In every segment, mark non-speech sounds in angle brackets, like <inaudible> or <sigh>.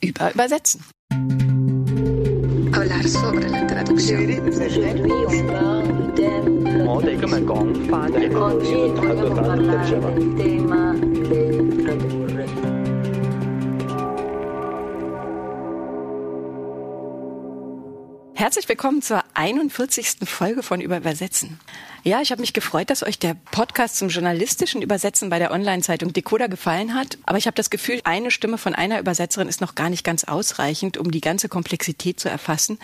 über Übersetzen. Herzlich willkommen zur 41. Folge von Über Übersetzen. Ja, ich habe mich gefreut, dass euch der Podcast zum journalistischen Übersetzen bei der Online-Zeitung Decoder gefallen hat. Aber ich habe das Gefühl, eine Stimme von einer Übersetzerin ist noch gar nicht ganz ausreichend, um die ganze Komplexität zu erfassen.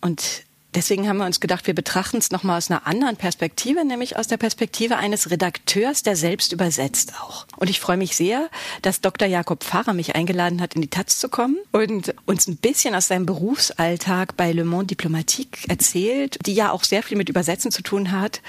Und Deswegen haben wir uns gedacht, wir betrachten es nochmal aus einer anderen Perspektive, nämlich aus der Perspektive eines Redakteurs, der selbst übersetzt auch. Und ich freue mich sehr, dass Dr. Jakob Pfarrer mich eingeladen hat, in die Taz zu kommen und uns ein bisschen aus seinem Berufsalltag bei Le Monde Diplomatique erzählt, die ja auch sehr viel mit Übersetzen zu tun hat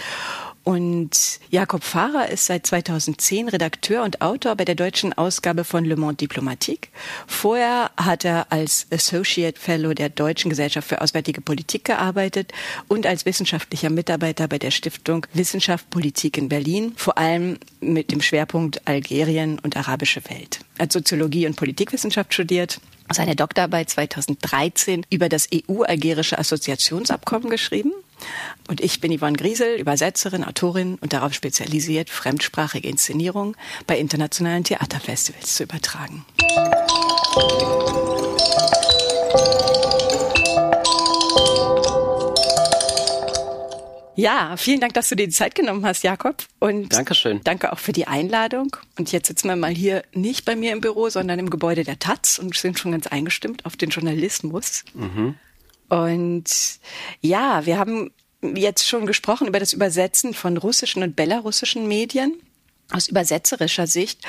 und Jakob Fahrer ist seit 2010 Redakteur und Autor bei der deutschen Ausgabe von Le Monde Diplomatique. Vorher hat er als Associate Fellow der Deutschen Gesellschaft für Auswärtige Politik gearbeitet und als wissenschaftlicher Mitarbeiter bei der Stiftung Wissenschaft Politik in Berlin, vor allem mit dem Schwerpunkt Algerien und arabische Welt. Er hat Soziologie und Politikwissenschaft studiert seine Doktorarbeit 2013 über das EU-algerische Assoziationsabkommen geschrieben und ich bin Yvonne Griesel, Übersetzerin, Autorin und darauf spezialisiert, fremdsprachige Inszenierungen bei internationalen Theaterfestivals zu übertragen. Ja, vielen Dank, dass du dir die Zeit genommen hast, Jakob. Und Dankeschön. Danke auch für die Einladung. Und jetzt sitzen wir mal hier nicht bei mir im Büro, sondern im Gebäude der Taz und sind schon ganz eingestimmt auf den Journalismus. Mhm. Und ja, wir haben jetzt schon gesprochen über das Übersetzen von russischen und belarussischen Medien aus übersetzerischer Sicht.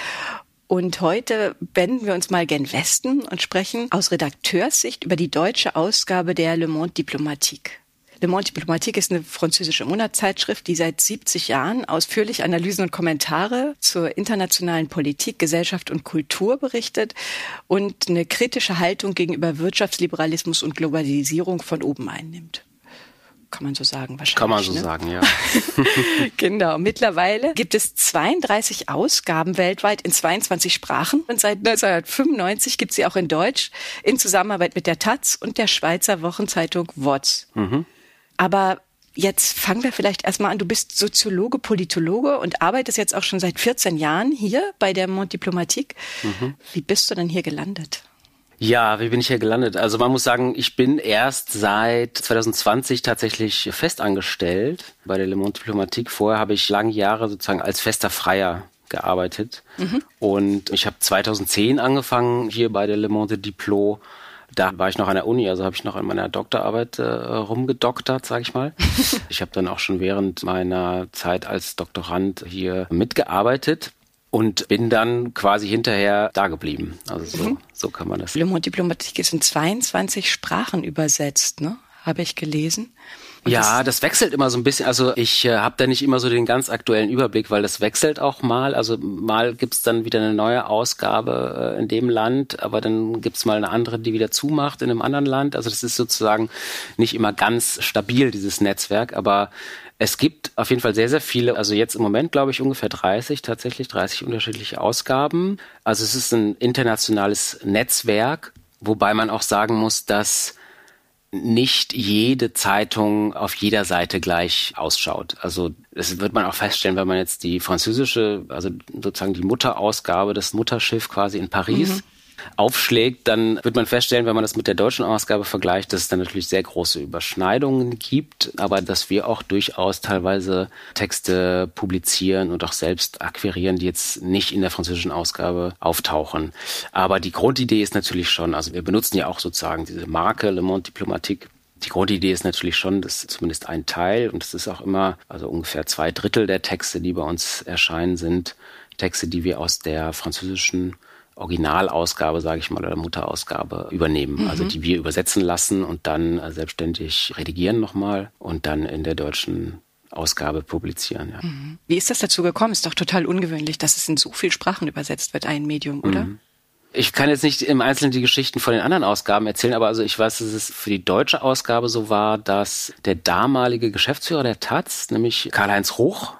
Und heute wenden wir uns mal gen Westen und sprechen aus Redakteurssicht über die deutsche Ausgabe der Le Monde Diplomatique. Le Monde Diplomatique ist eine französische Monatszeitschrift, die seit 70 Jahren ausführlich Analysen und Kommentare zur internationalen Politik, Gesellschaft und Kultur berichtet und eine kritische Haltung gegenüber Wirtschaftsliberalismus und Globalisierung von oben einnimmt kann man so sagen wahrscheinlich. Kann man so ne? sagen, ja. <laughs> genau. Mittlerweile gibt es 32 Ausgaben weltweit in 22 Sprachen und seit 1995 gibt es sie auch in Deutsch in Zusammenarbeit mit der Taz und der Schweizer Wochenzeitung WOTS. Mhm. Aber jetzt fangen wir vielleicht erstmal an. Du bist Soziologe, Politologe und arbeitest jetzt auch schon seit 14 Jahren hier bei der Mont Diplomatique. Mhm. Wie bist du denn hier gelandet? Ja, wie bin ich hier gelandet? Also man muss sagen, ich bin erst seit 2020 tatsächlich festangestellt bei der Le Monde Diplomatique. Vorher habe ich lange Jahre sozusagen als fester Freier gearbeitet. Mhm. Und ich habe 2010 angefangen hier bei der Le Monde Diplo da war ich noch an der Uni, also habe ich noch an meiner Doktorarbeit äh, rumgedoktert, sage ich mal. <laughs> ich habe dann auch schon während meiner Zeit als Doktorand hier mitgearbeitet und bin dann quasi hinterher da geblieben. Also so, mhm. so kann man das. Le Monde Diplomatique ist in 22 Sprachen übersetzt, ne? Habe ich gelesen. Und ja, das, das, wechselt immer so ein bisschen. Also ich äh, habe da nicht immer so den ganz aktuellen Überblick, weil das wechselt auch mal. Also mal gibt's dann wieder eine neue Ausgabe äh, in dem Land, aber dann gibt's mal eine andere, die wieder zumacht in einem anderen Land. Also das ist sozusagen nicht immer ganz stabil, dieses Netzwerk. Aber es gibt auf jeden Fall sehr, sehr viele, also jetzt im Moment glaube ich ungefähr 30, tatsächlich 30 unterschiedliche Ausgaben. Also es ist ein internationales Netzwerk, wobei man auch sagen muss, dass nicht jede Zeitung auf jeder Seite gleich ausschaut. Also das wird man auch feststellen, wenn man jetzt die französische, also sozusagen die Mutterausgabe, das Mutterschiff quasi in Paris mhm aufschlägt, dann wird man feststellen, wenn man das mit der deutschen Ausgabe vergleicht, dass es dann natürlich sehr große Überschneidungen gibt, aber dass wir auch durchaus teilweise Texte publizieren und auch selbst akquirieren, die jetzt nicht in der französischen Ausgabe auftauchen. Aber die Grundidee ist natürlich schon, also wir benutzen ja auch sozusagen diese Marke Le Monde Diplomatique die Grundidee ist natürlich schon, dass zumindest ein Teil, und es ist auch immer, also ungefähr zwei Drittel der Texte, die bei uns erscheinen, sind Texte, die wir aus der französischen Originalausgabe, sage ich mal, oder Mutterausgabe übernehmen. Mhm. Also die wir übersetzen lassen und dann äh, selbstständig redigieren nochmal und dann in der deutschen Ausgabe publizieren. Ja. Mhm. Wie ist das dazu gekommen? Ist doch total ungewöhnlich, dass es in so viel Sprachen übersetzt wird, ein Medium, oder? Mhm. Ich kann jetzt nicht im Einzelnen die Geschichten von den anderen Ausgaben erzählen, aber also ich weiß, dass es für die deutsche Ausgabe so war, dass der damalige Geschäftsführer der Taz, nämlich Karl-Heinz Ruch,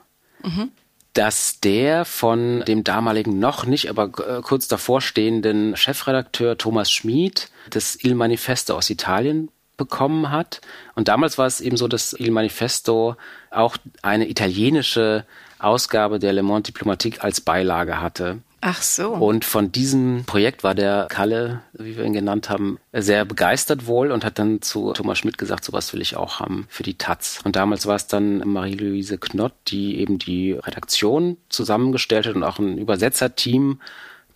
mhm dass der von dem damaligen noch nicht, aber äh, kurz davor stehenden Chefredakteur Thomas Schmid das Il Manifesto aus Italien bekommen hat. Und damals war es eben so, dass Il Manifesto auch eine italienische Ausgabe der Le Monde Diplomatique als Beilage hatte. Ach so. Und von diesem Projekt war der Kalle, wie wir ihn genannt haben, sehr begeistert wohl und hat dann zu Thomas Schmidt gesagt, sowas will ich auch haben für die Taz. Und damals war es dann Marie-Louise Knott, die eben die Redaktion zusammengestellt hat und auch ein Übersetzerteam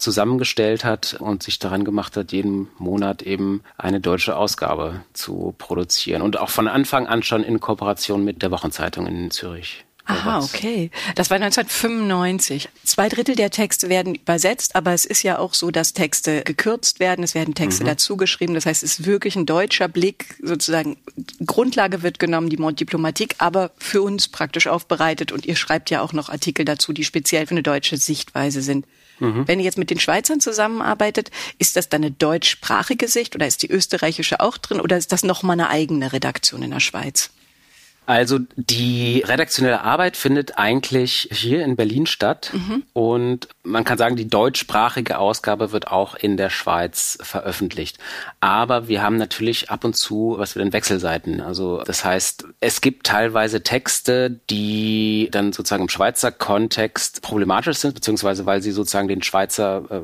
zusammengestellt hat und sich daran gemacht hat, jeden Monat eben eine deutsche Ausgabe zu produzieren. Und auch von Anfang an schon in Kooperation mit der Wochenzeitung in Zürich. Aha, okay. Das war 1995. Zwei Drittel der Texte werden übersetzt, aber es ist ja auch so, dass Texte gekürzt werden, es werden Texte mhm. dazugeschrieben. Das heißt, es ist wirklich ein deutscher Blick, sozusagen Grundlage wird genommen, die Mont Diplomatik, aber für uns praktisch aufbereitet. Und ihr schreibt ja auch noch Artikel dazu, die speziell für eine deutsche Sichtweise sind. Mhm. Wenn ihr jetzt mit den Schweizern zusammenarbeitet, ist das dann eine deutschsprachige Sicht oder ist die österreichische auch drin oder ist das nochmal eine eigene Redaktion in der Schweiz? Also die redaktionelle Arbeit findet eigentlich hier in Berlin statt mhm. und man kann sagen, die deutschsprachige Ausgabe wird auch in der Schweiz veröffentlicht. Aber wir haben natürlich ab und zu, was wir denn Wechselseiten. Also das heißt, es gibt teilweise Texte, die dann sozusagen im Schweizer Kontext problematisch sind, beziehungsweise weil sie sozusagen den Schweizer äh,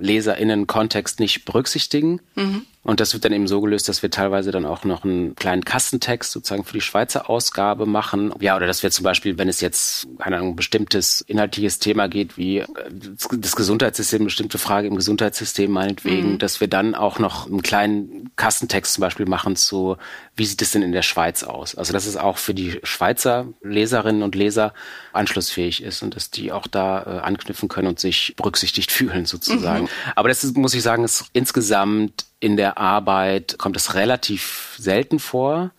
LeserInnen-Kontext nicht berücksichtigen. Mhm. Und das wird dann eben so gelöst, dass wir teilweise dann auch noch einen kleinen Kassentext sozusagen für die Schweizer Ausgabe machen. Ja, oder dass wir zum Beispiel, wenn es jetzt, keine Ahnung, ein bestimmtes inhaltliches Thema geht, wie äh, das Gesundheitssystem, bestimmte Frage im Gesundheitssystem meinetwegen, mhm. dass wir dann auch noch einen kleinen Kassentext zum Beispiel machen zu, wie sieht es denn in der Schweiz aus? Also, dass es auch für die Schweizer Leserinnen und Leser anschlussfähig ist und dass die auch da äh, anknüpfen können und sich berücksichtigt fühlen sozusagen. Mhm. Aber das ist, muss ich sagen, ist insgesamt in der Arbeit kommt es relativ selten vor,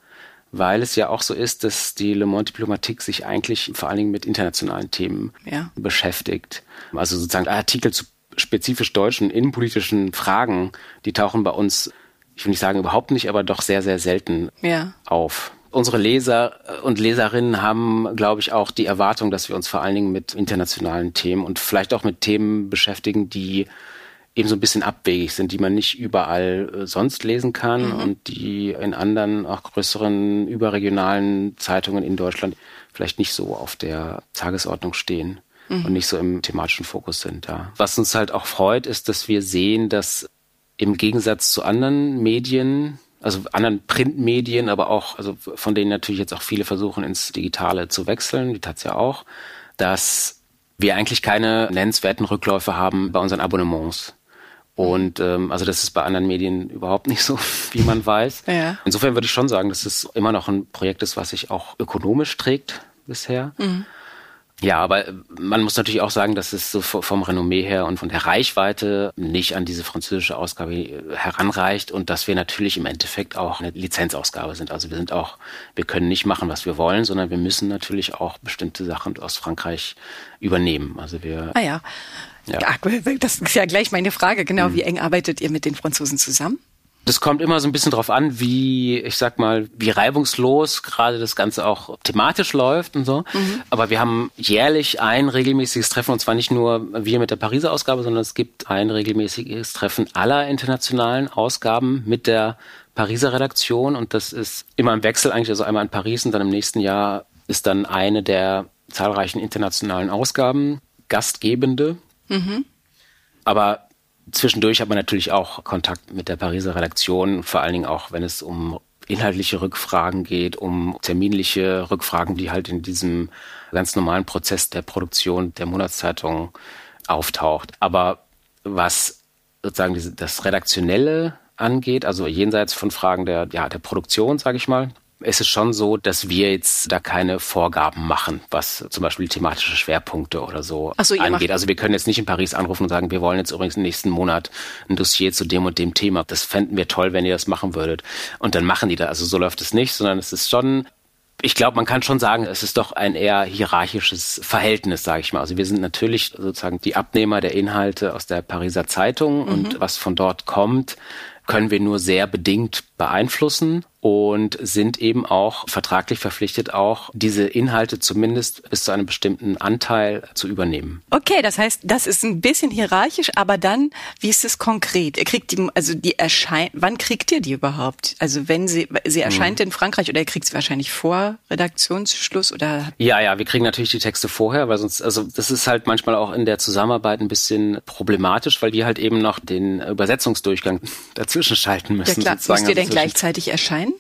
weil es ja auch so ist, dass die Le Monde Diplomatique sich eigentlich vor allen Dingen mit internationalen Themen ja. beschäftigt. Also sozusagen Artikel zu spezifisch deutschen innenpolitischen Fragen, die tauchen bei uns, ich will nicht sagen überhaupt nicht, aber doch sehr, sehr selten ja. auf. Unsere Leser und Leserinnen haben, glaube ich, auch die Erwartung, dass wir uns vor allen Dingen mit internationalen Themen und vielleicht auch mit Themen beschäftigen, die eben so ein bisschen abwegig sind, die man nicht überall äh, sonst lesen kann mhm. und die in anderen, auch größeren überregionalen Zeitungen in Deutschland vielleicht nicht so auf der Tagesordnung stehen mhm. und nicht so im thematischen Fokus sind da. Was uns halt auch freut, ist, dass wir sehen, dass im Gegensatz zu anderen Medien, also anderen Printmedien, aber auch, also von denen natürlich jetzt auch viele versuchen, ins Digitale zu wechseln, die tat's ja auch, dass wir eigentlich keine nennenswerten Rückläufe haben bei unseren Abonnements. Und ähm, also das ist bei anderen Medien überhaupt nicht so, <laughs> wie man weiß. Ja. Insofern würde ich schon sagen, dass es immer noch ein Projekt ist, was sich auch ökonomisch trägt bisher. Mhm. Ja, aber man muss natürlich auch sagen, dass es so vom Renommee her und von der Reichweite nicht an diese französische Ausgabe heranreicht und dass wir natürlich im Endeffekt auch eine Lizenzausgabe sind. Also wir sind auch, wir können nicht machen, was wir wollen, sondern wir müssen natürlich auch bestimmte Sachen aus Frankreich übernehmen. Also wir. Ah ja. Ja. <laughs> Das ist ja gleich meine Frage, genau. Mhm. Wie eng arbeitet ihr mit den Franzosen zusammen? Das kommt immer so ein bisschen drauf an, wie, ich sag mal, wie reibungslos gerade das Ganze auch thematisch läuft und so. Mhm. Aber wir haben jährlich ein regelmäßiges Treffen und zwar nicht nur wir mit der Pariser Ausgabe, sondern es gibt ein regelmäßiges Treffen aller internationalen Ausgaben mit der Pariser Redaktion und das ist immer im Wechsel eigentlich, also einmal in Paris und dann im nächsten Jahr ist dann eine der zahlreichen internationalen Ausgaben Gastgebende Mhm. Aber zwischendurch hat man natürlich auch Kontakt mit der Pariser Redaktion, vor allen Dingen auch, wenn es um inhaltliche Rückfragen geht, um terminliche Rückfragen, die halt in diesem ganz normalen Prozess der Produktion der Monatszeitung auftaucht. Aber was sozusagen das Redaktionelle angeht, also jenseits von Fragen der, ja, der Produktion, sage ich mal, es ist schon so, dass wir jetzt da keine Vorgaben machen, was zum Beispiel thematische Schwerpunkte oder so, so angeht. Also wir können jetzt nicht in Paris anrufen und sagen, wir wollen jetzt übrigens im nächsten Monat ein Dossier zu dem und dem Thema. Das fänden wir toll, wenn ihr das machen würdet. Und dann machen die das. Also so läuft es nicht, sondern es ist schon ich glaube, man kann schon sagen, es ist doch ein eher hierarchisches Verhältnis, sage ich mal. Also wir sind natürlich sozusagen die Abnehmer der Inhalte aus der Pariser Zeitung mhm. und was von dort kommt, können wir nur sehr bedingt beeinflussen und sind eben auch vertraglich verpflichtet, auch diese Inhalte zumindest bis zu einem bestimmten Anteil zu übernehmen. Okay, das heißt, das ist ein bisschen hierarchisch, aber dann, wie ist es konkret? Ihr kriegt die, also die erscheint, wann kriegt ihr die überhaupt? Also wenn sie, sie erscheint hm. in Frankreich oder ihr kriegt sie wahrscheinlich vor Redaktionsschluss oder? Ja, ja, wir kriegen natürlich die Texte vorher, weil sonst, also das ist halt manchmal auch in der Zusammenarbeit ein bisschen problematisch, weil wir halt eben noch den Übersetzungsdurchgang <laughs> dazwischen schalten müssen. Ja klar, müsst ihr denn also gleichzeitig erscheinen?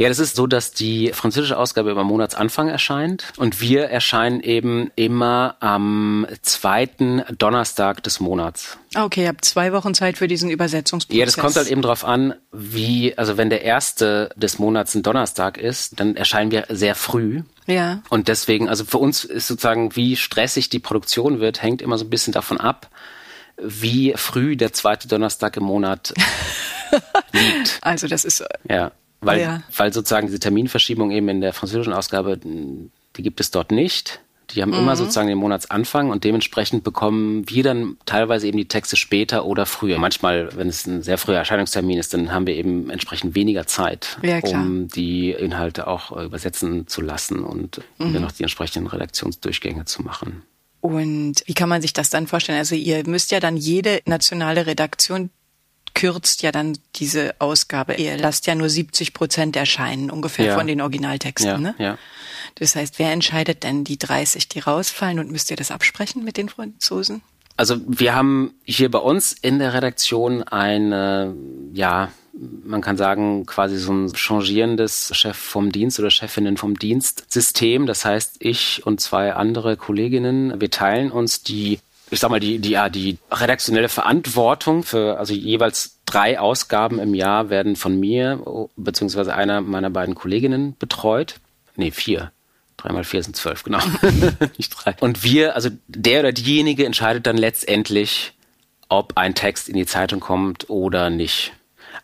Ja, das ist so, dass die französische Ausgabe immer Monatsanfang erscheint und wir erscheinen eben immer am zweiten Donnerstag des Monats. Ah, okay, ihr habt zwei Wochen Zeit für diesen Übersetzungsprozess. Ja, das kommt halt eben drauf an, wie, also wenn der erste des Monats ein Donnerstag ist, dann erscheinen wir sehr früh. Ja. Und deswegen, also für uns ist sozusagen, wie stressig die Produktion wird, hängt immer so ein bisschen davon ab, wie früh der zweite Donnerstag im Monat <laughs> liegt. Also das ist ja. Weil, ja. weil sozusagen diese Terminverschiebung eben in der französischen Ausgabe, die gibt es dort nicht. Die haben mhm. immer sozusagen den Monatsanfang und dementsprechend bekommen wir dann teilweise eben die Texte später oder früher. Manchmal, wenn es ein sehr früher Erscheinungstermin ist, dann haben wir eben entsprechend weniger Zeit, ja, um die Inhalte auch äh, übersetzen zu lassen und mhm. dann noch die entsprechenden Redaktionsdurchgänge zu machen. Und wie kann man sich das dann vorstellen? Also ihr müsst ja dann jede nationale Redaktion kürzt ja dann diese Ausgabe. Ihr lasst ja nur 70 Prozent erscheinen, ungefähr ja. von den Originaltexten. Ja, ne? ja. Das heißt, wer entscheidet denn die 30, die rausfallen und müsst ihr das absprechen mit den Franzosen? Also wir haben hier bei uns in der Redaktion eine, ja, man kann sagen, quasi so ein changierendes Chef vom Dienst oder Chefinnen vom Dienst System. Das heißt, ich und zwei andere Kolleginnen, wir teilen uns die ich sag mal, die, die, ja, die redaktionelle Verantwortung für, also jeweils drei Ausgaben im Jahr werden von mir, beziehungsweise einer meiner beiden Kolleginnen betreut. Nee, vier. Drei mal vier sind zwölf, genau. <laughs> Nicht drei. Und wir, also der oder diejenige entscheidet dann letztendlich, ob ein Text in die Zeitung kommt oder nicht.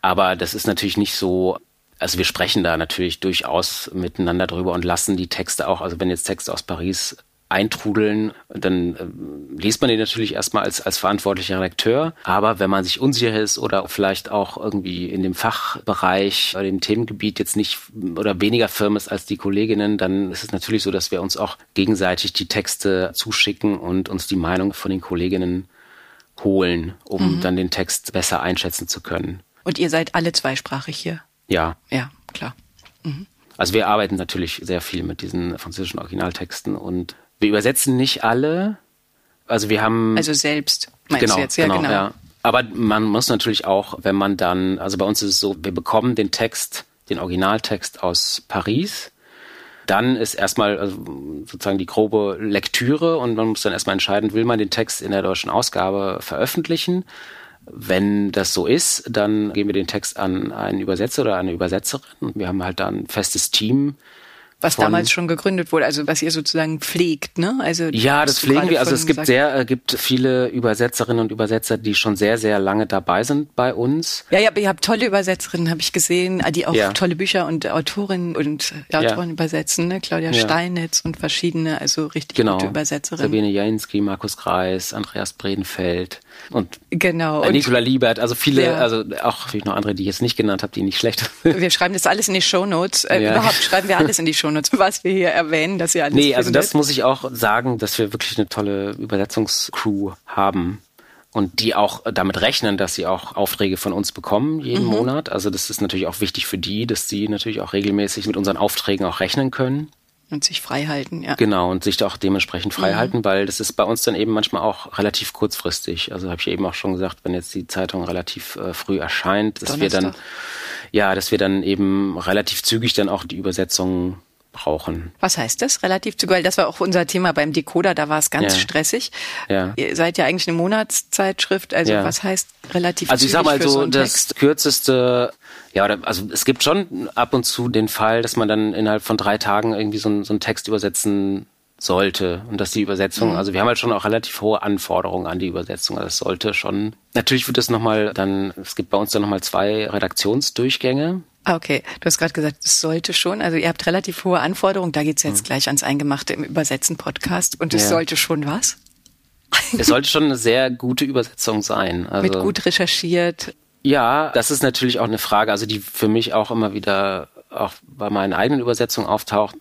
Aber das ist natürlich nicht so, also wir sprechen da natürlich durchaus miteinander drüber und lassen die Texte auch, also wenn jetzt Texte aus Paris eintrudeln, dann äh, liest man den natürlich erstmal als, als verantwortlicher Redakteur. Aber wenn man sich unsicher ist oder vielleicht auch irgendwie in dem Fachbereich oder dem Themengebiet jetzt nicht oder weniger firm ist als die Kolleginnen, dann ist es natürlich so, dass wir uns auch gegenseitig die Texte zuschicken und uns die Meinung von den Kolleginnen holen, um mhm. dann den Text besser einschätzen zu können. Und ihr seid alle zweisprachig hier? Ja. Ja, klar. Mhm. Also wir arbeiten natürlich sehr viel mit diesen französischen Originaltexten und wir übersetzen nicht alle. Also wir haben. Also selbst, meinst genau, du jetzt? Ja, genau, genau. Ja. Aber man muss natürlich auch, wenn man dann, also bei uns ist es so, wir bekommen den Text, den Originaltext aus Paris. Dann ist erstmal also sozusagen die grobe Lektüre und man muss dann erstmal entscheiden, will man den Text in der deutschen Ausgabe veröffentlichen. Wenn das so ist, dann geben wir den Text an einen Übersetzer oder eine Übersetzerin. Wir haben halt da ein festes Team, was von, damals schon gegründet wurde, also was ihr sozusagen pflegt, ne? Also ja, das pflegen wir. Also es gibt sehr, äh, gibt viele Übersetzerinnen und Übersetzer, die schon sehr, sehr lange dabei sind bei uns. Ja, ja, aber ihr habt tolle Übersetzerinnen, habe ich gesehen, die auch ja. tolle Bücher und Autorinnen und äh, Autoren ja. übersetzen, ne? Claudia ja. Steinitz und verschiedene, also richtig genau. gute Übersetzerinnen. Sabine Jainski, Markus Greis, Andreas Bredenfeld und genau. Äh, Nicola Liebert, also viele, ja. also auch noch andere, die ich jetzt nicht genannt habe, die nicht schlecht <laughs> sind. Wir schreiben das alles in die Shownotes. Äh, ja. Überhaupt schreiben wir alles in die Shownotes, <laughs> was wir hier erwähnen, dass ihr alles Nee, also das muss ich auch sagen, dass wir wirklich eine tolle Übersetzungscrew haben und die auch damit rechnen, dass sie auch Aufträge von uns bekommen jeden mhm. Monat. Also das ist natürlich auch wichtig für die, dass die natürlich auch regelmäßig mit unseren Aufträgen auch rechnen können. Und sich frei halten, ja. Genau, und sich auch dementsprechend frei mhm. halten, weil das ist bei uns dann eben manchmal auch relativ kurzfristig. Also habe ich eben auch schon gesagt, wenn jetzt die Zeitung relativ äh, früh erscheint, dass Donnerstag. wir dann, ja, dass wir dann eben relativ zügig dann auch die Übersetzung brauchen. Was heißt das relativ zügig? Weil das war auch unser Thema beim Decoder, da war es ganz ja. stressig. Ja. Ihr seid ja eigentlich eine Monatszeitschrift, also ja. was heißt relativ also? Also ich sag mal so, so das Text? kürzeste, ja, also es gibt schon ab und zu den Fall, dass man dann innerhalb von drei Tagen irgendwie so, so einen Text übersetzen sollte und dass die Übersetzung, mhm. also wir haben halt schon auch relativ hohe Anforderungen an die Übersetzung. Also es sollte schon, natürlich wird es nochmal dann, es gibt bei uns dann nochmal zwei Redaktionsdurchgänge. Ah, okay. Du hast gerade gesagt, es sollte schon. Also ihr habt relativ hohe Anforderungen. Da geht's jetzt mhm. gleich ans Eingemachte im Übersetzen-Podcast. Und es ja. sollte schon was? Es sollte schon eine sehr gute Übersetzung sein. <laughs> Also Mit gut recherchiert. Ja, das ist natürlich auch eine Frage, also die für mich auch immer wieder auch bei meinen eigenen Übersetzungen auftaucht.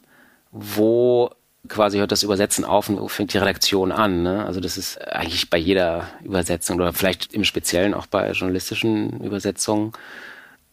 Wo quasi hört das Übersetzen auf und wo fängt die Redaktion an? Ne? Also das ist eigentlich bei jeder Übersetzung oder vielleicht im Speziellen auch bei journalistischen Übersetzungen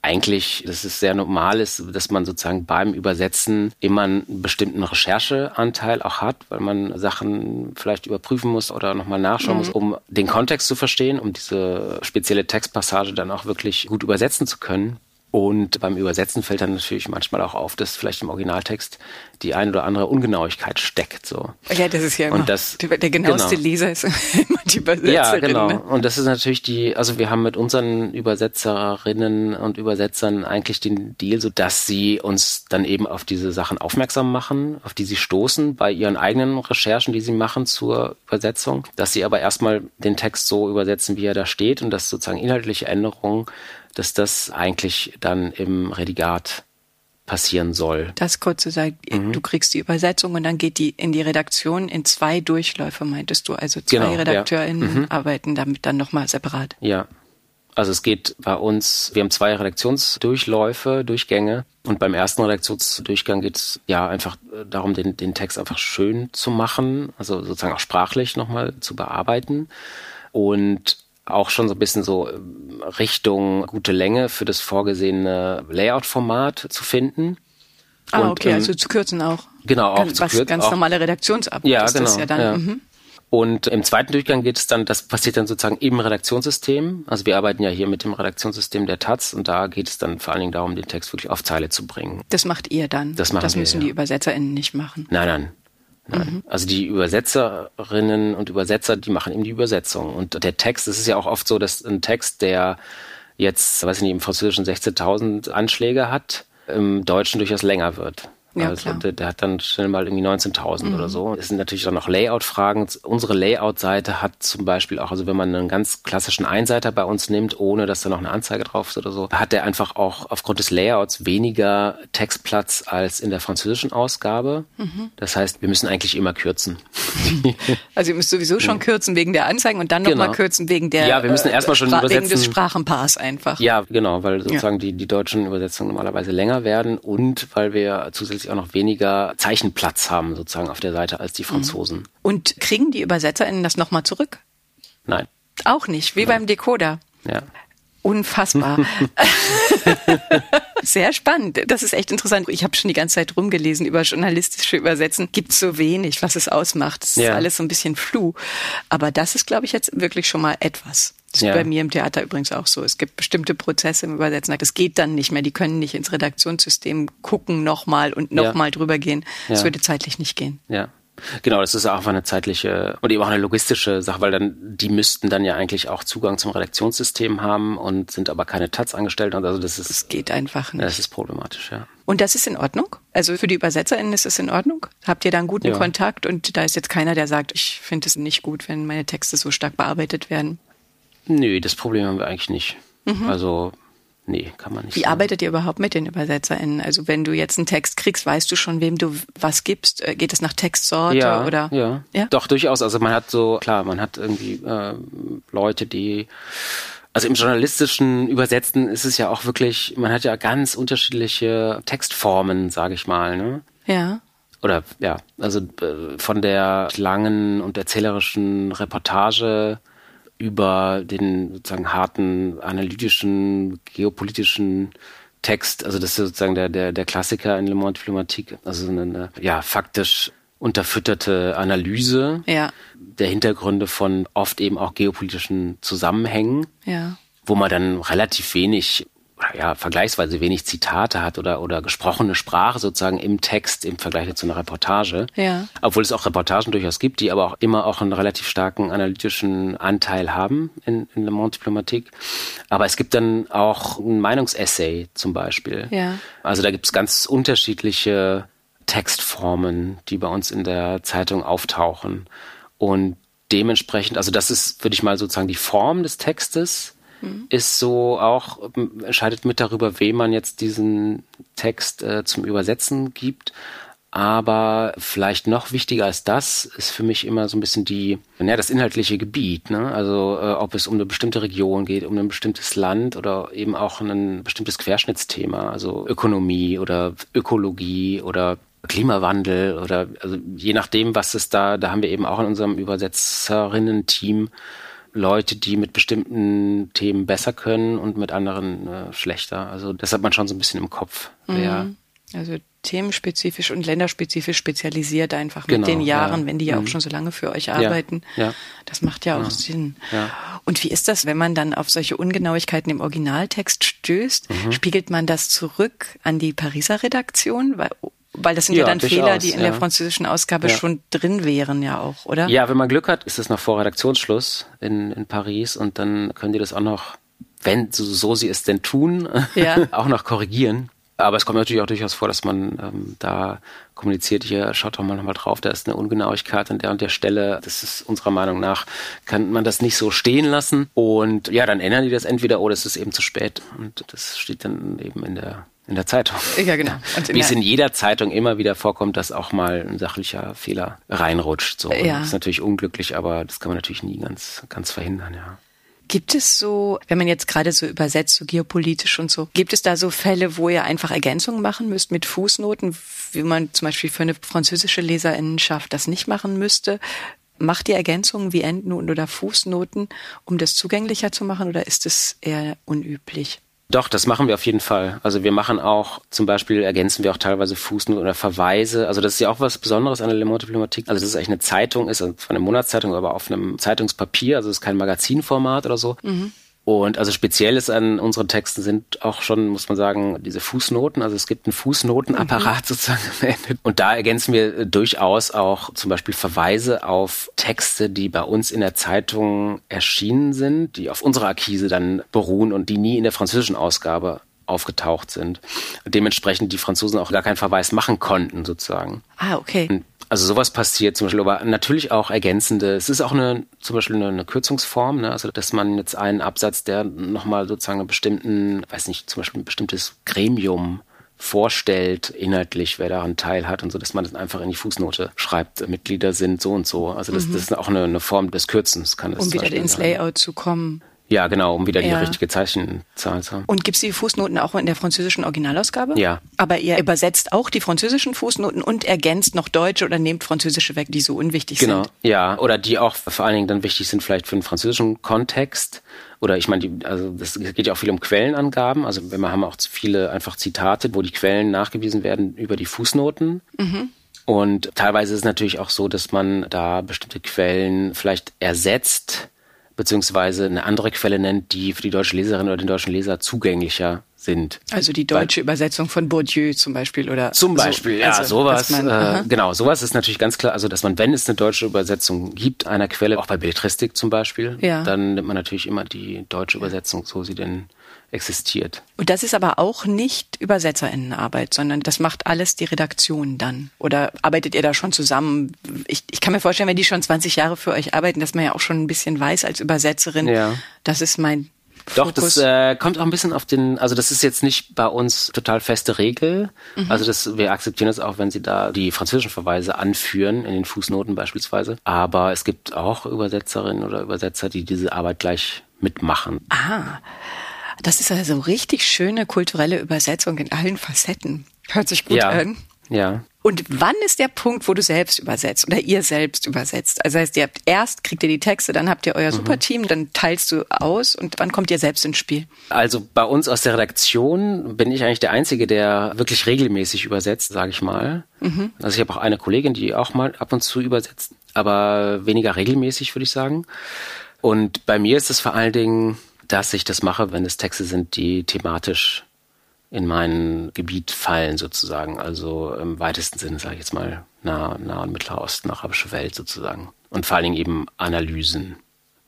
eigentlich, dass es sehr normal ist, dass man sozusagen beim Übersetzen immer einen bestimmten Rechercheanteil auch hat, weil man Sachen vielleicht überprüfen muss oder nochmal nachschauen mhm. muss, um den Kontext zu verstehen, um diese spezielle Textpassage dann auch wirklich gut übersetzen zu können. Und beim Übersetzen fällt dann natürlich manchmal auch auf, dass vielleicht im Originaltext die ein oder andere Ungenauigkeit steckt. So. Ja, das ist ja immer, und das, der, der genaueste genau. Leser ist <laughs> immer die Übersetzerin. Ja, genau. Ne? Und das ist natürlich die, also wir haben mit unseren Übersetzerinnen und Übersetzern eigentlich den Deal, so dass sie uns dann eben auf diese Sachen aufmerksam machen, auf die sie stoßen bei ihren eigenen Recherchen, die sie machen zur Übersetzung, dass sie aber erstmal den Text so übersetzen, wie er da steht und dass sozusagen inhaltliche Änderungen dass das eigentlich dann im Redigat passieren soll. Das kurze sei, mhm. du kriegst die Übersetzung und dann geht die in die Redaktion in zwei Durchläufe, meintest du. Also zwei genau, RedakteurInnen ja. mhm. arbeiten damit dann nochmal separat. Ja. Also es geht bei uns, wir haben zwei Redaktionsdurchläufe, Durchgänge. Und beim ersten Redaktionsdurchgang geht es ja einfach darum, den, den Text einfach schön zu machen, also sozusagen auch sprachlich nochmal zu bearbeiten. Und auch schon so ein bisschen so ähm, Richtung gute Länge für das vorgesehene Layout-Format zu finden. Ah, und, okay, ähm, also zu kürzen auch. Genau, auch ganz, zu kürzen. Ganz auch. normale Redaktionsarbeit ja, ist genau, das ja dann. Ja. Mhm. Und im zweiten Durchgang geht es dann, das passiert dann sozusagen im Redaktionssystem. Also wir arbeiten ja hier mit dem Redaktionssystem der Taz und da geht es dann vor allen Dingen darum, den Text wirklich auf Zeile zu bringen. Das macht ihr dann. Das machen Das müssen wir, die UbersetzerInnen nicht machen. Nein, nein. Mhm. Also die Übersetzerinnen und Übersetzer, die machen eben die Übersetzung. Und der Text, es ist ja auch oft so, dass ein Text, der jetzt, weiß ich nicht, im Französischen 16.000 Anschläge hat, im Deutschen durchaus länger wird. Ja, also der, der, hat dann schnell mal irgendwie 19.000 mhm. oder so. Es sind natürlich dann noch Layout-Fragen. Unsere Layout-Seite hat zum Beispiel auch, also wenn man einen ganz klassischen Einseiter bei uns nimmt, ohne dass da noch eine Anzeige drauf ist oder so, hat der einfach auch aufgrund des Layouts weniger Textplatz als in der französischen Ausgabe. Mhm. Das heißt, wir müssen eigentlich immer kürzen. <laughs> also ihr müsst sowieso schon kürzen wegen der Anzeigen und dann nochmal genau. kürzen wegen der Ja, wir müssen äh, erstmal schon übersetzen. Wegen des Sprachenpaars einfach. Ja, genau, weil sozusagen ja. die, die deutschen Übersetzungen normalerweise länger werden und weil wir zusätzlich zusätzlich auch noch weniger Zeichenplatz haben sozusagen auf der Seite als die Franzosen. Und kriegen die UbersetzerInnen das nochmal zurück? Nein. Auch nicht, wie Nein. beim Decoder. Ja. Unfassbar. <laughs> <laughs> Sehr spannend. Das ist echt interessant. Ich habe schon die ganze Zeit rumgelesen über journalistische Übersetzen. Gibt so wenig, was es ausmacht. Es ja. ist alles so ein bisschen flu. Aber das ist, glaube ich, jetzt wirklich schon mal etwas. Das ist ja. bei mir im Theater übrigens auch so. Es gibt bestimmte Prozesse im Übersetzen. Das geht dann nicht mehr. Die können nicht ins Redaktionssystem gucken nochmal und nochmal ja. drüber gehen. Das ja. würde zeitlich nicht gehen. Ja. Genau, das ist auch eine zeitliche und eben auch eine logistische Sache, weil dann die müssten dann ja eigentlich auch Zugang zum Redaktionssystem haben und sind aber keine Taz-Angestellten. Also das ist. Das geht einfach nicht. Das ist problematisch, ja. Und das ist in Ordnung? Also für die UbersetzerInnen ist es in Ordnung? Habt ihr da einen guten ja. Kontakt und da ist jetzt keiner, der sagt, ich finde es nicht gut, wenn meine Texte so stark bearbeitet werden? Nö, das Problem haben wir eigentlich nicht. Mhm. Also Nee, kann man nicht. Wie sagen. arbeitet ihr überhaupt mit den ÜbersetzerInnen? Also wenn du jetzt einen Text kriegst, weißt du schon, wem du was gibst? Äh, geht es nach Textsorte ja, oder? Ja, ja, doch durchaus. Also man hat so, klar, man hat irgendwie äh, Leute, die also im journalistischen Übersetzen ist es ja auch wirklich, man hat ja ganz unterschiedliche Textformen, sage ich mal. Ne? Ja. Oder ja, also äh, von der langen und erzählerischen Reportage über den sozusagen harten analytischen, geopolitischen Text, also das ist sozusagen der, der, der Klassiker in Le Monde Diplomatique, also eine, ja, faktisch unterfütterte Analyse ja. der Hintergründe von oft eben auch geopolitischen Zusammenhängen, ja. wo man dann relativ wenig ja, vergleichsweise wenig Zitate hat oder, oder gesprochene Sprache sozusagen im Text im Vergleich zu einer Reportage. Ja. Obwohl es auch Reportagen durchaus gibt, die aber auch immer auch einen relativ starken analytischen Anteil haben in, in Le Monde Diplomatique. Aber es gibt dann auch ein Meinungsessay zum Beispiel. Ja. Also da gibt es ganz unterschiedliche Textformen, die bei uns in der Zeitung auftauchen. Und dementsprechend, also das ist, würde ich mal sozusagen die Form des Textes mhm. ist so auch, entscheidet mit darüber, wem man jetzt diesen Text äh, zum Übersetzen gibt. Aber vielleicht noch wichtiger als das ist für mich immer so ein bisschen die, ja, das inhaltliche Gebiet. Ne? Also äh, ob es um eine bestimmte Region geht, um ein bestimmtes Land oder eben auch ein bestimmtes Querschnittsthema, also Ökonomie oder Ökologie oder Klimawandel oder also je nachdem, was es da, da haben wir eben auch in unserem Übersetzerinnen-Team Leute, die mit bestimmten Themen besser können und mit anderen äh, schlechter. Also das hat man schon so ein bisschen im Kopf. Mhm. Also themenspezifisch und länderspezifisch spezialisiert einfach genau, mit den Jahren, ja. wenn die ja mhm. auch schon so lange für euch arbeiten. Ja, ja. Das macht ja auch Sinn. Und wie ist das, wenn man dann auf solche Ungenauigkeiten im Originaltext stößt? Mhm. Spiegelt man das zurück an die Pariser Redaktion? Weil weil das sind ja, ja dann Fehler, die in ja. der französischen Ausgabe ja. schon drin wären, ja auch, oder? Ja, wenn man Glück hat, ist es noch vor Redaktionsschluss in, in Paris und dann können die das auch noch, wenn so, so sie es denn tun, <laughs> auch noch korrigieren. Aber es kommt natürlich auch durchaus vor, dass man ähm, da kommuniziert, hier schaut doch mal nochmal drauf, da ist eine Ungenauigkeit an der und der Stelle. Das ist unserer Meinung nach, kann man das nicht so stehen lassen. Und ja, dann ändern die das entweder oder es ist eben zu spät. Und das steht dann eben in der in der Zeitung. Ja, genau. Wie es in jeder Zeitung immer wieder vorkommt, dass auch mal ein sachlicher Fehler reinrutscht. So. Ja. Das ist natürlich unglücklich, aber das kann man natürlich nie ganz, ganz verhindern, ja. Gibt es so, wenn man jetzt gerade so übersetzt, so geopolitisch und so, gibt es da so Fälle, wo ihr einfach Ergänzungen machen müsst mit Fußnoten, wie man zum Beispiel für eine französische Leserinnenschaft das nicht machen müsste? Macht ihr Ergänzungen wie Endnoten oder Fußnoten, um das zugänglicher zu machen oder ist es eher unüblich? Doch, das machen wir auf jeden Fall. Also wir machen auch, zum Beispiel ergänzen wir auch teilweise Fußnoten oder Verweise. Also das ist ja auch was Besonderes an der Le Monde Diplomatique. Also das ist eigentlich eine Zeitung, ist also von einer Monatszeitung, aber auf einem Zeitungspapier. Also es ist kein Magazinformat oder so. Mhm. Und also Spezielles an unseren Texten sind auch schon, muss man sagen, diese Fußnoten. Also es gibt einen Fußnotenapparat mhm. sozusagen am Ende. Und da ergänzen wir durchaus auch zum Beispiel Verweise auf Texte, die bei uns in der Zeitung erschienen sind, die auf unserer Akquise dann beruhen und die nie in der französischen Ausgabe aufgetaucht sind. Dementsprechend die Franzosen auch gar keinen Verweis machen konnten, sozusagen. Ah, okay. Und also sowas passiert zum Beispiel, aber natürlich auch ergänzende. Es ist auch eine, zum Beispiel eine, eine Kürzungsform, ne? also dass man jetzt einen Absatz, der nochmal sozusagen einen bestimmten, weiß nicht, zum Beispiel ein bestimmtes Gremium vorstellt, inhaltlich, wer daran teilhat und so, dass man das einfach in die Fußnote schreibt, Mitglieder sind so und so. Also das, mhm. das ist auch eine, eine, Form des Kürzens, kann das Um wieder ins Layout zu kommen. Ja, genau, um wieder ja. die richtige Zeichenzahl zu haben. Und gibt es die Fußnoten auch in der französischen Originalausgabe? Ja. Aber ihr übersetzt auch die französischen Fußnoten und ergänzt noch deutsche oder nehmt französische weg, die so unwichtig genau. sind? Genau, ja. Oder die auch vor allen Dingen dann wichtig sind vielleicht für den französischen Kontext. Oder ich meine, also das geht ja auch viel um Quellenangaben. Also wir haben auch viele einfach Zitate, wo die Quellen nachgewiesen werden über die Fußnoten. Mhm. Und teilweise ist es natürlich auch so, dass man da bestimmte Quellen vielleicht ersetzt beziehungsweise eine andere Quelle nennt, die für die deutsche Leserin oder den deutschen Leser zugänglicher sind. Also die deutsche Weil, Übersetzung von Bourdieu zum Beispiel oder zum Beispiel, so, ja, also, sowas. Man, äh, genau, sowas ist natürlich ganz klar. Also dass man, wenn es eine deutsche Übersetzung gibt einer Quelle, auch bei Belletristik zum Beispiel, ja. dann nimmt man natürlich immer die deutsche Übersetzung, so sie denn existiert. Und das ist aber auch nicht Übersetzerinnenarbeit, sondern das macht alles die Redaktion dann. Oder arbeitet ihr da schon zusammen? Ich, ich kann mir vorstellen, wenn die schon 20 Jahre für euch arbeiten, dass man ja auch schon ein bisschen weiß als Übersetzerin, ja. das ist mein doch, das äh, kommt auch ein bisschen auf den, also das ist jetzt nicht bei uns total feste Regel. Mhm. Also das, wir akzeptieren das auch, wenn sie da die französischen Verweise anführen, in den Fußnoten beispielsweise. Aber es gibt auch Übersetzerinnen oder Übersetzer, die diese Arbeit gleich mitmachen. Ah. Das ist also richtig schöne kulturelle Übersetzung in allen Facetten. Hört sich gut ja. an. Ja. Und wann ist der Punkt, wo du selbst übersetzt oder ihr selbst übersetzt? Also heißt, ihr habt erst kriegt ihr die Texte, dann habt ihr euer mhm. Superteam, dann teilst du aus und wann kommt ihr selbst ins Spiel? Also bei uns aus der Redaktion bin ich eigentlich der Einzige, der wirklich regelmäßig übersetzt, sage ich mal. Mhm. Also ich habe auch eine Kollegin, die auch mal ab und zu übersetzt, aber weniger regelmäßig, würde ich sagen. Und bei mir ist es vor allen Dingen dass ich das mache, wenn es Texte sind, die thematisch in mein Gebiet fallen sozusagen. Also im weitesten Sinne, sage ich jetzt mal, nah, nah und Mittlerer Osten, arabische Welt sozusagen. Und vor allen Dingen eben Analysen.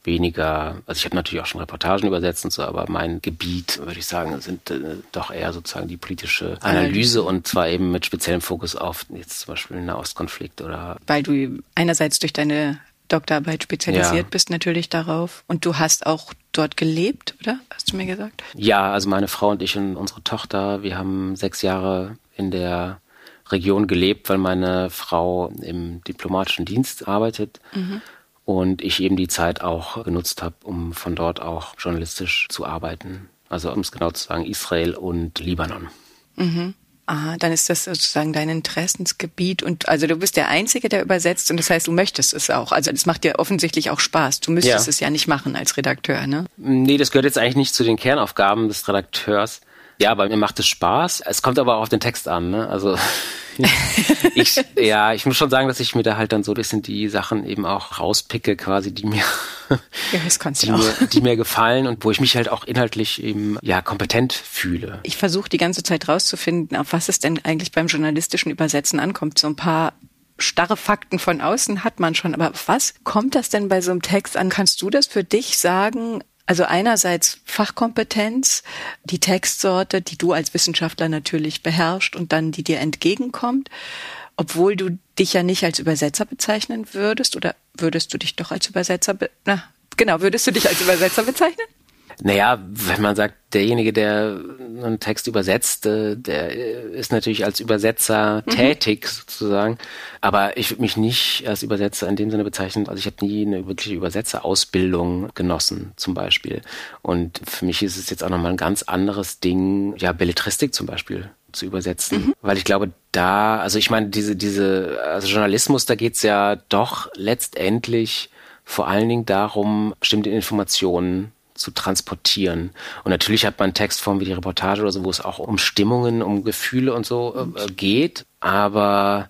Weniger, also ich habe natürlich auch schon Reportagen übersetzt und so, aber mein Gebiet, würde ich sagen, sind äh, doch eher sozusagen die politische Analyse und zwar eben mit speziellem Fokus auf jetzt zum Beispiel den Nahostkonflikt oder. Weil du einerseits durch deine Doktorarbeit spezialisiert ja. bist natürlich darauf. Und du hast auch dort gelebt, oder? Hast du mir gesagt? Ja, also meine Frau und ich und unsere Tochter, wir haben sechs Jahre in der Region gelebt, weil meine Frau im diplomatischen Dienst arbeitet. Mhm. Und ich eben die Zeit auch genutzt habe, um von dort auch journalistisch zu arbeiten. Also um es genau zu sagen, Israel und Libanon. Mhm. Aha, dann ist das sozusagen dein Interessensgebiet und also du bist der Einzige, der übersetzt und das heißt, du möchtest es auch. Also das macht dir offensichtlich auch Spaß. Du müsstest ja. es ja nicht machen als Redakteur, ne? Nee, das gehört jetzt eigentlich nicht zu den Kernaufgaben des Redakteurs. Ja, bei mir macht es Spaß. Es kommt aber auch auf den Text an, ne? Also <laughs> ich, ja, ich muss schon sagen, dass ich mir da halt dann so ein bisschen die Sachen eben auch rauspicke, quasi, die mir, ja, die, mir die mir gefallen und wo ich mich halt auch inhaltlich eben ja kompetent fühle. Ich versuche die ganze Zeit rauszufinden, auf was es denn eigentlich beim journalistischen Übersetzen ankommt. So ein paar starre Fakten von außen hat man schon, aber was kommt das denn bei so einem Text an? Kannst du das für dich sagen? Also einerseits Fachkompetenz, die Textsorte, die du als Wissenschaftler natürlich beherrschst und dann die dir entgegenkommt, obwohl du dich ja nicht als Übersetzer bezeichnen würdest oder würdest du dich doch als Übersetzer, na, genau, würdest du dich als Übersetzer bezeichnen? Naja, wenn man sagt, derjenige, der einen Text übersetzt, äh, der ist natürlich als Übersetzer mhm. tätig sozusagen. Aber ich würde mich nicht als Übersetzer in dem Sinne bezeichnen. Also ich habe nie eine wirkliche Übersetzerausbildung genossen, zum Beispiel. Und für mich ist es jetzt auch nochmal ein ganz anderes Ding, ja, Belletristik zum Beispiel zu übersetzen. Mhm. Weil ich glaube, da, also ich meine, diese, diese, also Journalismus, da geht's ja doch letztendlich vor allen Dingen darum, bestimmte Informationen zu transportieren. Und natürlich hat man Textformen wie die Reportage oder so, wo es auch um Stimmungen, um Gefühle und so äh, geht. Aber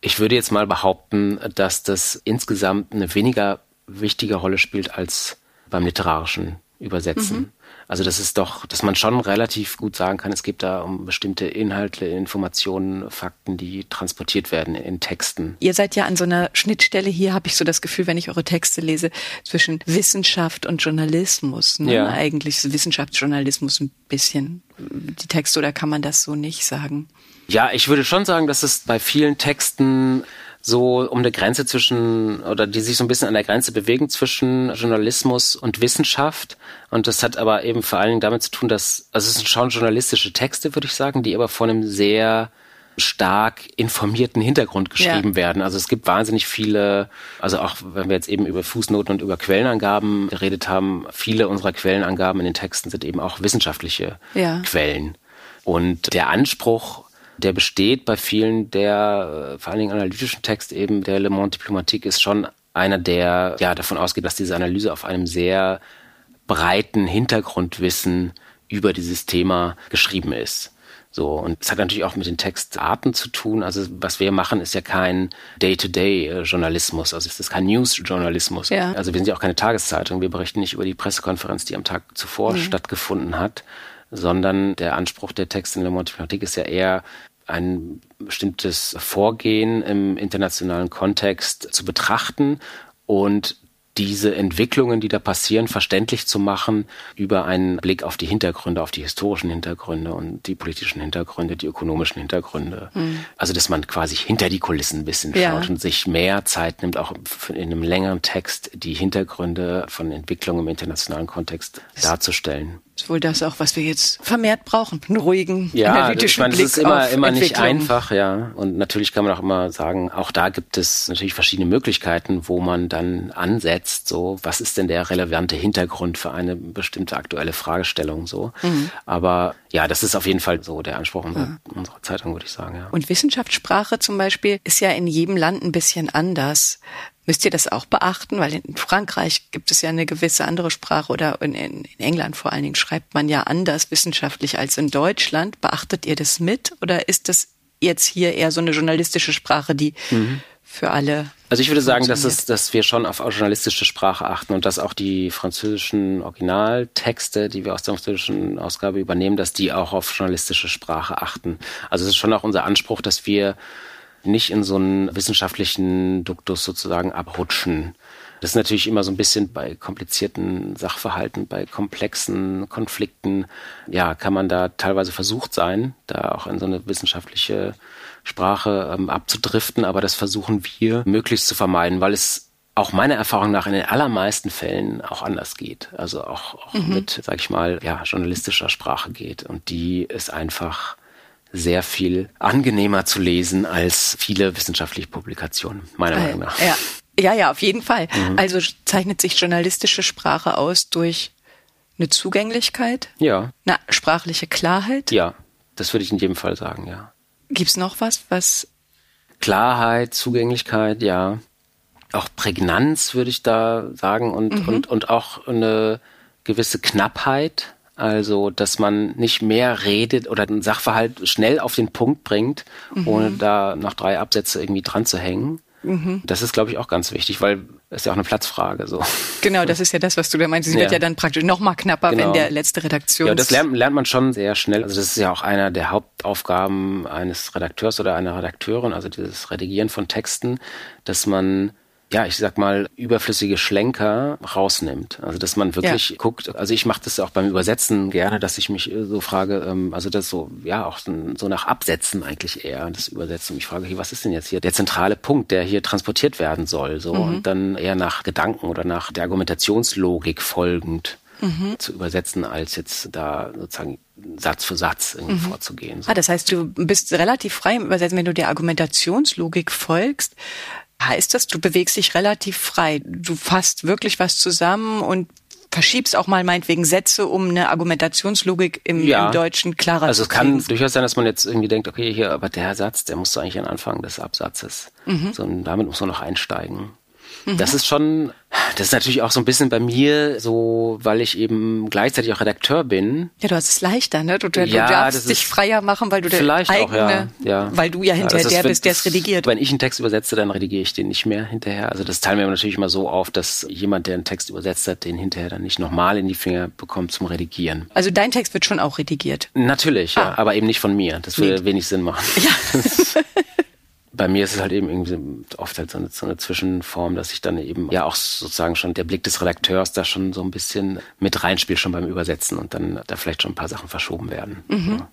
ich würde jetzt mal behaupten, dass das insgesamt eine weniger wichtige Rolle spielt als beim literarischen Übersetzen. Mhm. Also das ist doch, dass man schon relativ gut sagen kann, es geht da um bestimmte Inhalte, Informationen, Fakten, die transportiert werden in Texten. Ihr seid ja an so einer Schnittstelle hier, habe ich so das Gefühl, wenn ich eure Texte lese, zwischen Wissenschaft und Journalismus. Ne? Ja. Eigentlich ist Wissenschaftsjournalismus ein bisschen die Texte, oder kann man das so nicht sagen? Ja, ich würde schon sagen, dass es bei vielen Texten so um eine Grenze zwischen, oder die sich so ein bisschen an der Grenze bewegen zwischen Journalismus und Wissenschaft. Und das hat aber eben vor allen Dingen damit zu tun, dass, also es sind schon journalistische Texte, würde ich sagen, die aber von einem sehr stark informierten Hintergrund geschrieben ja. werden. Also es gibt wahnsinnig viele, also auch wenn wir jetzt eben über Fußnoten und über Quellenangaben geredet haben, viele unserer Quellenangaben in den Texten sind eben auch wissenschaftliche ja. Quellen. Und der Anspruch der besteht bei vielen der, äh, vor allen Dingen analytischen Text eben, der Le Monde Diplomatique ist schon einer, der ja davon ausgeht, dass diese Analyse auf einem sehr breiten Hintergrundwissen über dieses Thema geschrieben ist. So, und es hat natürlich auch mit den Textarten zu tun. Also was wir machen, ist ja kein Day-to-Day-Journalismus. Also es ist kein News-Journalismus. Ja. Also wir sind ja auch keine Tageszeitung. Wir berichten nicht über die Pressekonferenz, die am Tag zuvor mhm. stattgefunden hat, sondern der Anspruch der Texte in Monde Diplomatique ist ja eher ein bestimmtes Vorgehen im internationalen Kontext zu betrachten und diese Entwicklungen, die da passieren, verständlich zu machen über einen Blick auf die Hintergründe, auf die historischen Hintergründe und die politischen Hintergründe, die ökonomischen Hintergründe. Mhm. Also, dass man quasi hinter die Kulissen ein bisschen ja. schaut und sich mehr Zeit nimmt, auch in einem längeren Text die Hintergründe von Entwicklungen im internationalen Kontext darzustellen ist wohl das auch, was wir jetzt vermehrt brauchen. Einen ruhigen, ja, analytischen ich meine, Blick ist immer, immer nicht einfach, ja. Und natürlich kann man auch immer sagen, auch da gibt es natürlich verschiedene Möglichkeiten, wo man dann ansetzt, so, was ist denn der relevante Hintergrund für eine bestimmte aktuelle Fragestellung, so. Mhm. Aber ja, das ist auf jeden Fall so der Anspruch unserer, ja. unserer Zeitung, würde ich sagen, ja. Und Wissenschaftssprache zum Beispiel ist ja in jedem Land ein bisschen anders. Müsst ihr das auch beachten? Weil in Frankreich gibt es ja eine gewisse andere Sprache oder in, in, England vor allen Dingen schreibt man ja anders wissenschaftlich als in Deutschland. Beachtet ihr das mit oder ist das jetzt hier eher so eine journalistische Sprache, die mhm. für alle also ich würde sagen, dass, es, dass wir schon auf journalistische Sprache achten und dass auch die französischen Originaltexte, die wir aus der französischen Ausgabe übernehmen, dass die auch auf journalistische Sprache achten. Also es ist schon auch unser Anspruch, dass wir nicht in so einen wissenschaftlichen Duktus sozusagen abrutschen. Das ist natürlich immer so ein bisschen bei komplizierten Sachverhalten, bei komplexen Konflikten, ja, kann man da teilweise versucht sein, da auch in so eine wissenschaftliche Sprache ähm, abzudriften, aber das versuchen wir möglichst zu vermeiden, weil es auch meiner Erfahrung nach in den allermeisten Fällen auch anders geht. Also auch, auch mhm. mit, sag ich mal, ja, journalistischer Sprache geht. Und die ist einfach sehr viel angenehmer zu lesen als viele wissenschaftliche Publikationen, meiner Meinung nach. Ja. ja, ja, auf jeden Fall. Mhm. Also zeichnet sich journalistische Sprache aus durch eine Zugänglichkeit? Ja. Eine sprachliche Klarheit? Ja, das würde ich in jedem Fall sagen, ja. Gibt's noch was, was Klarheit, Zugänglichkeit, ja. Auch Prägnanz würde ich da sagen und, mhm. und, und auch eine gewisse Knappheit. Also, dass man nicht mehr redet oder den Sachverhalt schnell auf den Punkt bringt, mhm. ohne da noch drei Absätze irgendwie dran zu hängen. Mhm. Das ist, glaube ich, auch ganz wichtig, weil es ist ja auch eine Platzfrage. So. Genau, das ist ja das, was du da meinst. Sie ja. wird ja dann praktisch noch mal knapper, genau. wenn der letzte Redaktion. Ja, das lernt, lernt man schon sehr schnell. Also das ist ja auch einer der Hauptaufgaben eines Redakteurs oder einer Redakteurin, also dieses Redigieren von Texten, dass man ja, ich sag mal, überflüssige Schlenker rausnimmt. Also dass man wirklich ja. guckt, also ich mache das auch beim Übersetzen gerne, dass ich mich so frage, ähm, also das so, ja, auch so nach Absätzen eigentlich eher, das Übersetzen. Und ich frage, hey, was ist denn jetzt hier der zentrale Punkt, der hier transportiert werden soll? So, mhm. und dann eher nach Gedanken oder nach der Argumentationslogik folgend. Mhm. zu übersetzen, als jetzt da sozusagen Satz für Satz irgendwie mhm. vorzugehen. So. Ah, das heißt, du bist relativ frei im Übersetzen, wenn du der Argumentationslogik folgst heißt das, du bewegst dich relativ frei. Du fasst wirklich was zusammen und verschiebst auch mal meinetwegen Sätze, um eine Argumentationslogik im, ja. im Deutschen klarer also zu. Also es kann durchaus sein, dass man jetzt irgendwie denkt, okay, hier, aber der Satz, der muss eigentlich an Anfang des Absatzes. Mhm. So, und damit muss man noch einsteigen. Mhm. Das ist schon, das ist natürlich auch so ein bisschen bei mir so, weil ich eben gleichzeitig auch Redakteur bin. Ja, du hast es leichter, ne? Du, du, ja, darfst dich freier machen, weil du der eigene, auch, ja, ja. weil du ja hinterher ja, der bist, der es redigiert. Wenn ich einen Text übersetze, dann redigiere ich den nicht mehr hinterher. Also das teilen wir natürlich immer so auf, dass jemand, der einen Text übersetzt hat, den hinterher dann nicht nochmal in die Finger bekommt zum Redigieren. Also dein Text wird schon auch redigiert? Natürlich, ah. ja, aber eben nicht von mir. Das würde wenig Sinn machen. Ja. <laughs> <laughs> bei mir ist es halt eben irgendwie oft halt so eine, so eine Zwischenform, dass ich dann eben ja auch sozusagen schon der Blick des Redakteurs da schon so ein bisschen mit reinspielt, schon beim Übersetzen und dann da vielleicht schon ein paar Sachen verschoben werden. Mhm. Ja.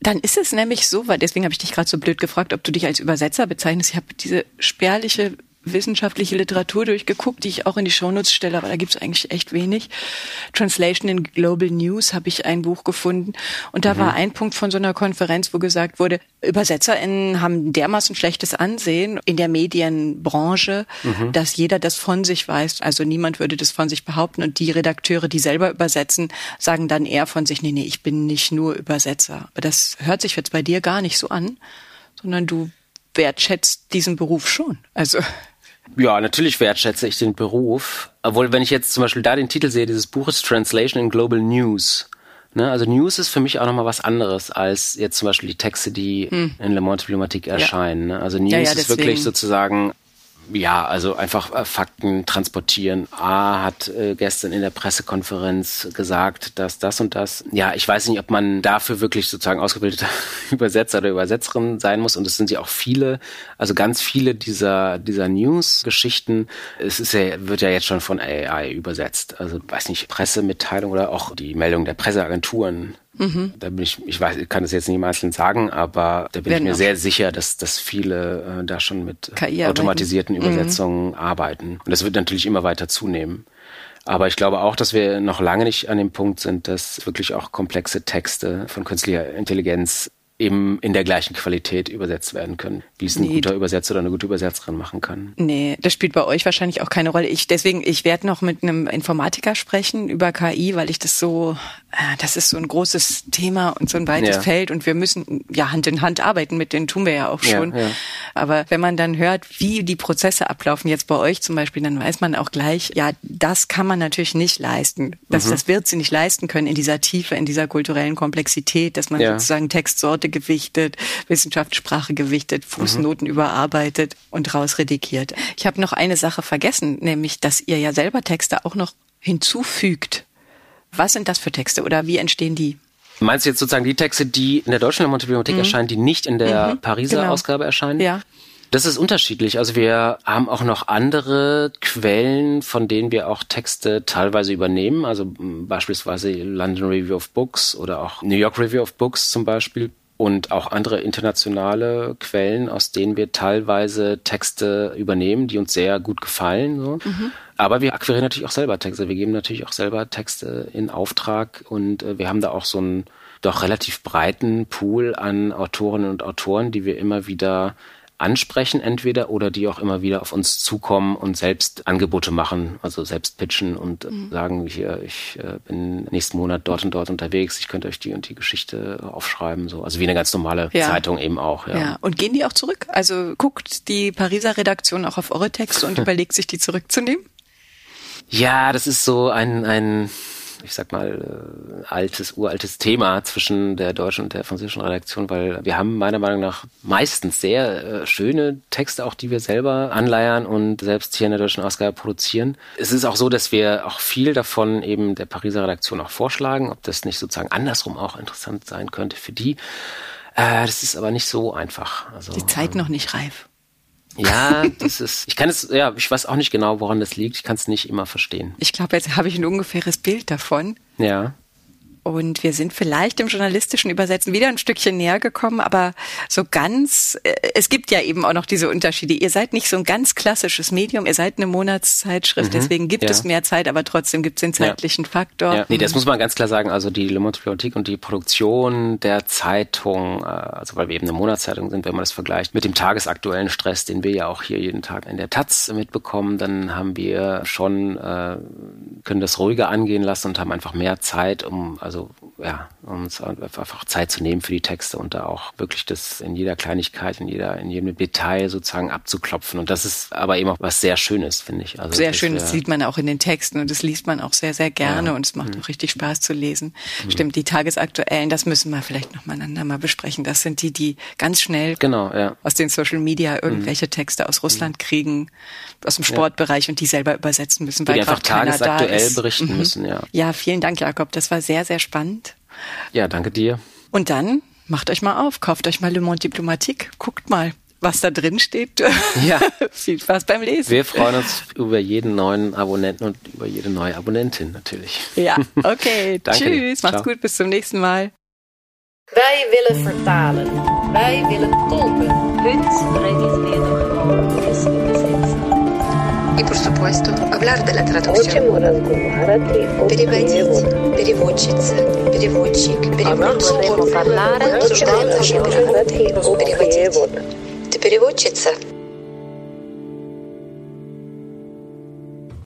Dann ist es nämlich so, weil deswegen habe ich dich gerade so blöd gefragt, ob du dich als Übersetzer bezeichnest. Ich habe diese spärliche wissenschaftliche Literatur durchgeguckt, die ich auch in die Shownotes stelle, aber da gibt es eigentlich echt wenig. Translation in Global News habe ich ein Buch gefunden und da mhm. war ein Punkt von so einer Konferenz, wo gesagt wurde, ÜbersetzerInnen haben dermaßen schlechtes Ansehen in der Medienbranche, mhm. dass jeder das von sich weiß. Also niemand würde das von sich behaupten und die Redakteure, die selber übersetzen, sagen dann eher von sich, nee, nee, ich bin nicht nur Übersetzer. Aber das hört sich jetzt bei dir gar nicht so an, sondern du wertschätzt diesen Beruf schon. Also ja, natürlich wertschätze ich den Beruf. Obwohl, wenn ich jetzt zum Beispiel da den Titel sehe, dieses Buches Translation in Global News. Ne? Also News ist für mich auch nochmal was anderes als jetzt zum Beispiel die Texte, die hm. in Le Monde Diplomatique erscheinen. Ja. Ne? Also News ja, ja, ist wirklich sozusagen ja, also einfach äh, Fakten transportieren. A hat äh, gestern in der Pressekonferenz gesagt, dass das und das. Ja, ich weiß nicht, ob man dafür wirklich sozusagen ausgebildeter <laughs> Übersetzer oder Übersetzerin sein muss. Und es sind ja auch viele, also ganz viele dieser dieser News-Geschichten. Es ist ja, wird ja jetzt schon von AI übersetzt. Also weiß nicht, Pressemitteilung oder auch die Meldung der Presseagenturen Mhm. Da bin ich, ich weiß, ich kann das jetzt nicht im Einzelnen sagen, aber da bin Werden ich mir sehr sicher, dass, dass viele äh, da schon mit KI automatisierten arbeiten. Mhm. Übersetzungen mhm. arbeiten. Und das wird natürlich immer weiter zunehmen. Aber ich glaube auch, dass wir noch lange nicht an dem Punkt sind, dass wirklich auch komplexe Texte von künstlicher Intelligenz eben in der gleichen Qualität übersetzt werden können, wie es ein nee. guter Übersetzer oder eine gute Übersetzerin machen kann. Nee, das spielt bei euch wahrscheinlich auch keine Rolle. Ich deswegen, ich werde noch mit einem Informatiker sprechen über KI, weil ich das so, äh, das ist so ein großes Thema und so ein weites ja. Feld und wir müssen ja Hand in Hand arbeiten mit denen tun wir ja auch schon. Ja, ja. Aber wenn man dann hört, wie die Prozesse ablaufen, jetzt bei euch zum Beispiel, dann weiß man auch gleich, ja, das kann man natürlich nicht leisten. Das, mhm. das wird sie nicht leisten können in dieser Tiefe, in dieser kulturellen Komplexität, dass man sozusagen Textsorte gewichtet, Wissenschaftssprache gewichtet, Fußnoten mhm. überarbeitet und rausredigiert. Ich habe noch eine Sache vergessen, nämlich, dass ihr ja selber Texte auch noch hinzufügt. Was sind das für Texte oder wie entstehen die? Meinst du jetzt sozusagen die Texte, die in der deutschen Bibliothek mhm. erscheinen, die nicht in der mhm, Pariser genau. Ausgabe erscheinen? Ja. Das ist unterschiedlich. Also wir haben auch noch andere Quellen, von denen wir auch Texte teilweise übernehmen. Also beispielsweise London Review of Books oder auch New York Review of Books zum Beispiel und auch andere internationale Quellen, aus denen wir teilweise Texte übernehmen, die uns sehr gut gefallen. So. Mhm. Aber wir akquirieren natürlich auch selber Texte. Wir geben natürlich auch selber Texte in Auftrag und äh, wir haben da auch so ein doch relativ breiten Pool an Autorinnen und Autoren, die wir immer wieder ansprechen entweder oder die auch immer wieder auf uns zukommen und selbst Angebote machen, also selbst pitchen und mhm. sagen, hier, ich äh, bin nächsten Monat dort und dort unterwegs, ich könnte euch die und die Geschichte aufschreiben, so. Also wie eine ganz normale ja. Zeitung eben auch, ja. ja. Und gehen die auch zurück? Also guckt die Pariser Redaktion auch auf eure Texte und <laughs> überlegt sich, die zurückzunehmen? Ja, das ist so ein, ein ich sag mal, äh, altes, uraltes Thema zwischen der deutschen und der französischen Redaktion, weil wir haben meiner Meinung nach meistens sehr äh, schöne Texte, auch die wir selber anleiern und selbst hier in der deutschen Ausgabe produzieren. Es ist auch so, dass wir auch viel davon eben der Pariser Redaktion auch vorschlagen, ob das nicht sozusagen andersrum auch interessant sein könnte für die. Äh, das ist aber nicht so einfach. Also, die Zeit ähm, noch nicht reif. Ja, das ist, ich kann es, ja, ich weiß auch nicht genau, woran das liegt. Ich kann es nicht immer verstehen. Ich glaube, jetzt habe ich ein ungefähres Bild davon. Ja. Und wir sind vielleicht im journalistischen Übersetzen wieder ein Stückchen näher gekommen, aber so ganz, äh, es gibt ja eben auch noch diese Unterschiede. Ihr seid nicht so ein ganz klassisches Medium, ihr seid eine Monatszeitschrift, mhm, deswegen gibt ja. es mehr Zeit, aber trotzdem gibt es den zeitlichen ja. Faktor. Ja. Nee, das muss man ganz klar sagen. Also die Le Monde Politique und die Produktion der Zeitung, äh, also weil wir eben eine Monatszeitung sind, wenn man das vergleicht mit dem tagesaktuellen Stress, den wir ja auch hier jeden Tag in der Taz mitbekommen, dann haben wir schon, äh, können das ruhiger angehen lassen und haben einfach mehr Zeit, um also also ja, uns einfach Zeit zu nehmen für die Texte und da auch wirklich das in jeder Kleinigkeit, in jeder, in jedem Detail sozusagen abzuklopfen. Und das ist aber eben auch was sehr Schönes, finde ich. Also sehr schön, das sieht man auch in den Texten und das liest man auch sehr, sehr gerne ja. und es macht mhm. auch richtig Spaß zu lesen. Mhm. Stimmt, die tagesaktuellen, das müssen wir vielleicht noch miteinander mal besprechen. Das sind die, die ganz schnell genau, ja. aus den Social Media irgendwelche mhm. Texte aus Russland mhm. kriegen, aus dem Sportbereich und die selber übersetzen müssen, weil die einfach tagesaktuell berichten mhm. müssen, ja. Ja, vielen Dank, Jakob. Das war sehr, sehr spannend. Ja, danke dir. Und dann macht euch mal auf, kauft euch mal Le Monde Diplomatique, guckt mal, was da drin steht. <laughs> Ja. Viel Spaß beim Lesen. Wir freuen uns über jeden neuen Abonnenten und über jede neue Abonnentin natürlich. Ja, <laughs> okay. Tschüss, macht's gut, bis zum nächsten Mal. Wij willen vertalen. Wij willen tolken. Reden wir и, por supuesto, hablar de la traducción. Переводить, переводчица, переводчик, переводчик. Обсуждаем наши грамоты. Переводить. Ты переводчица?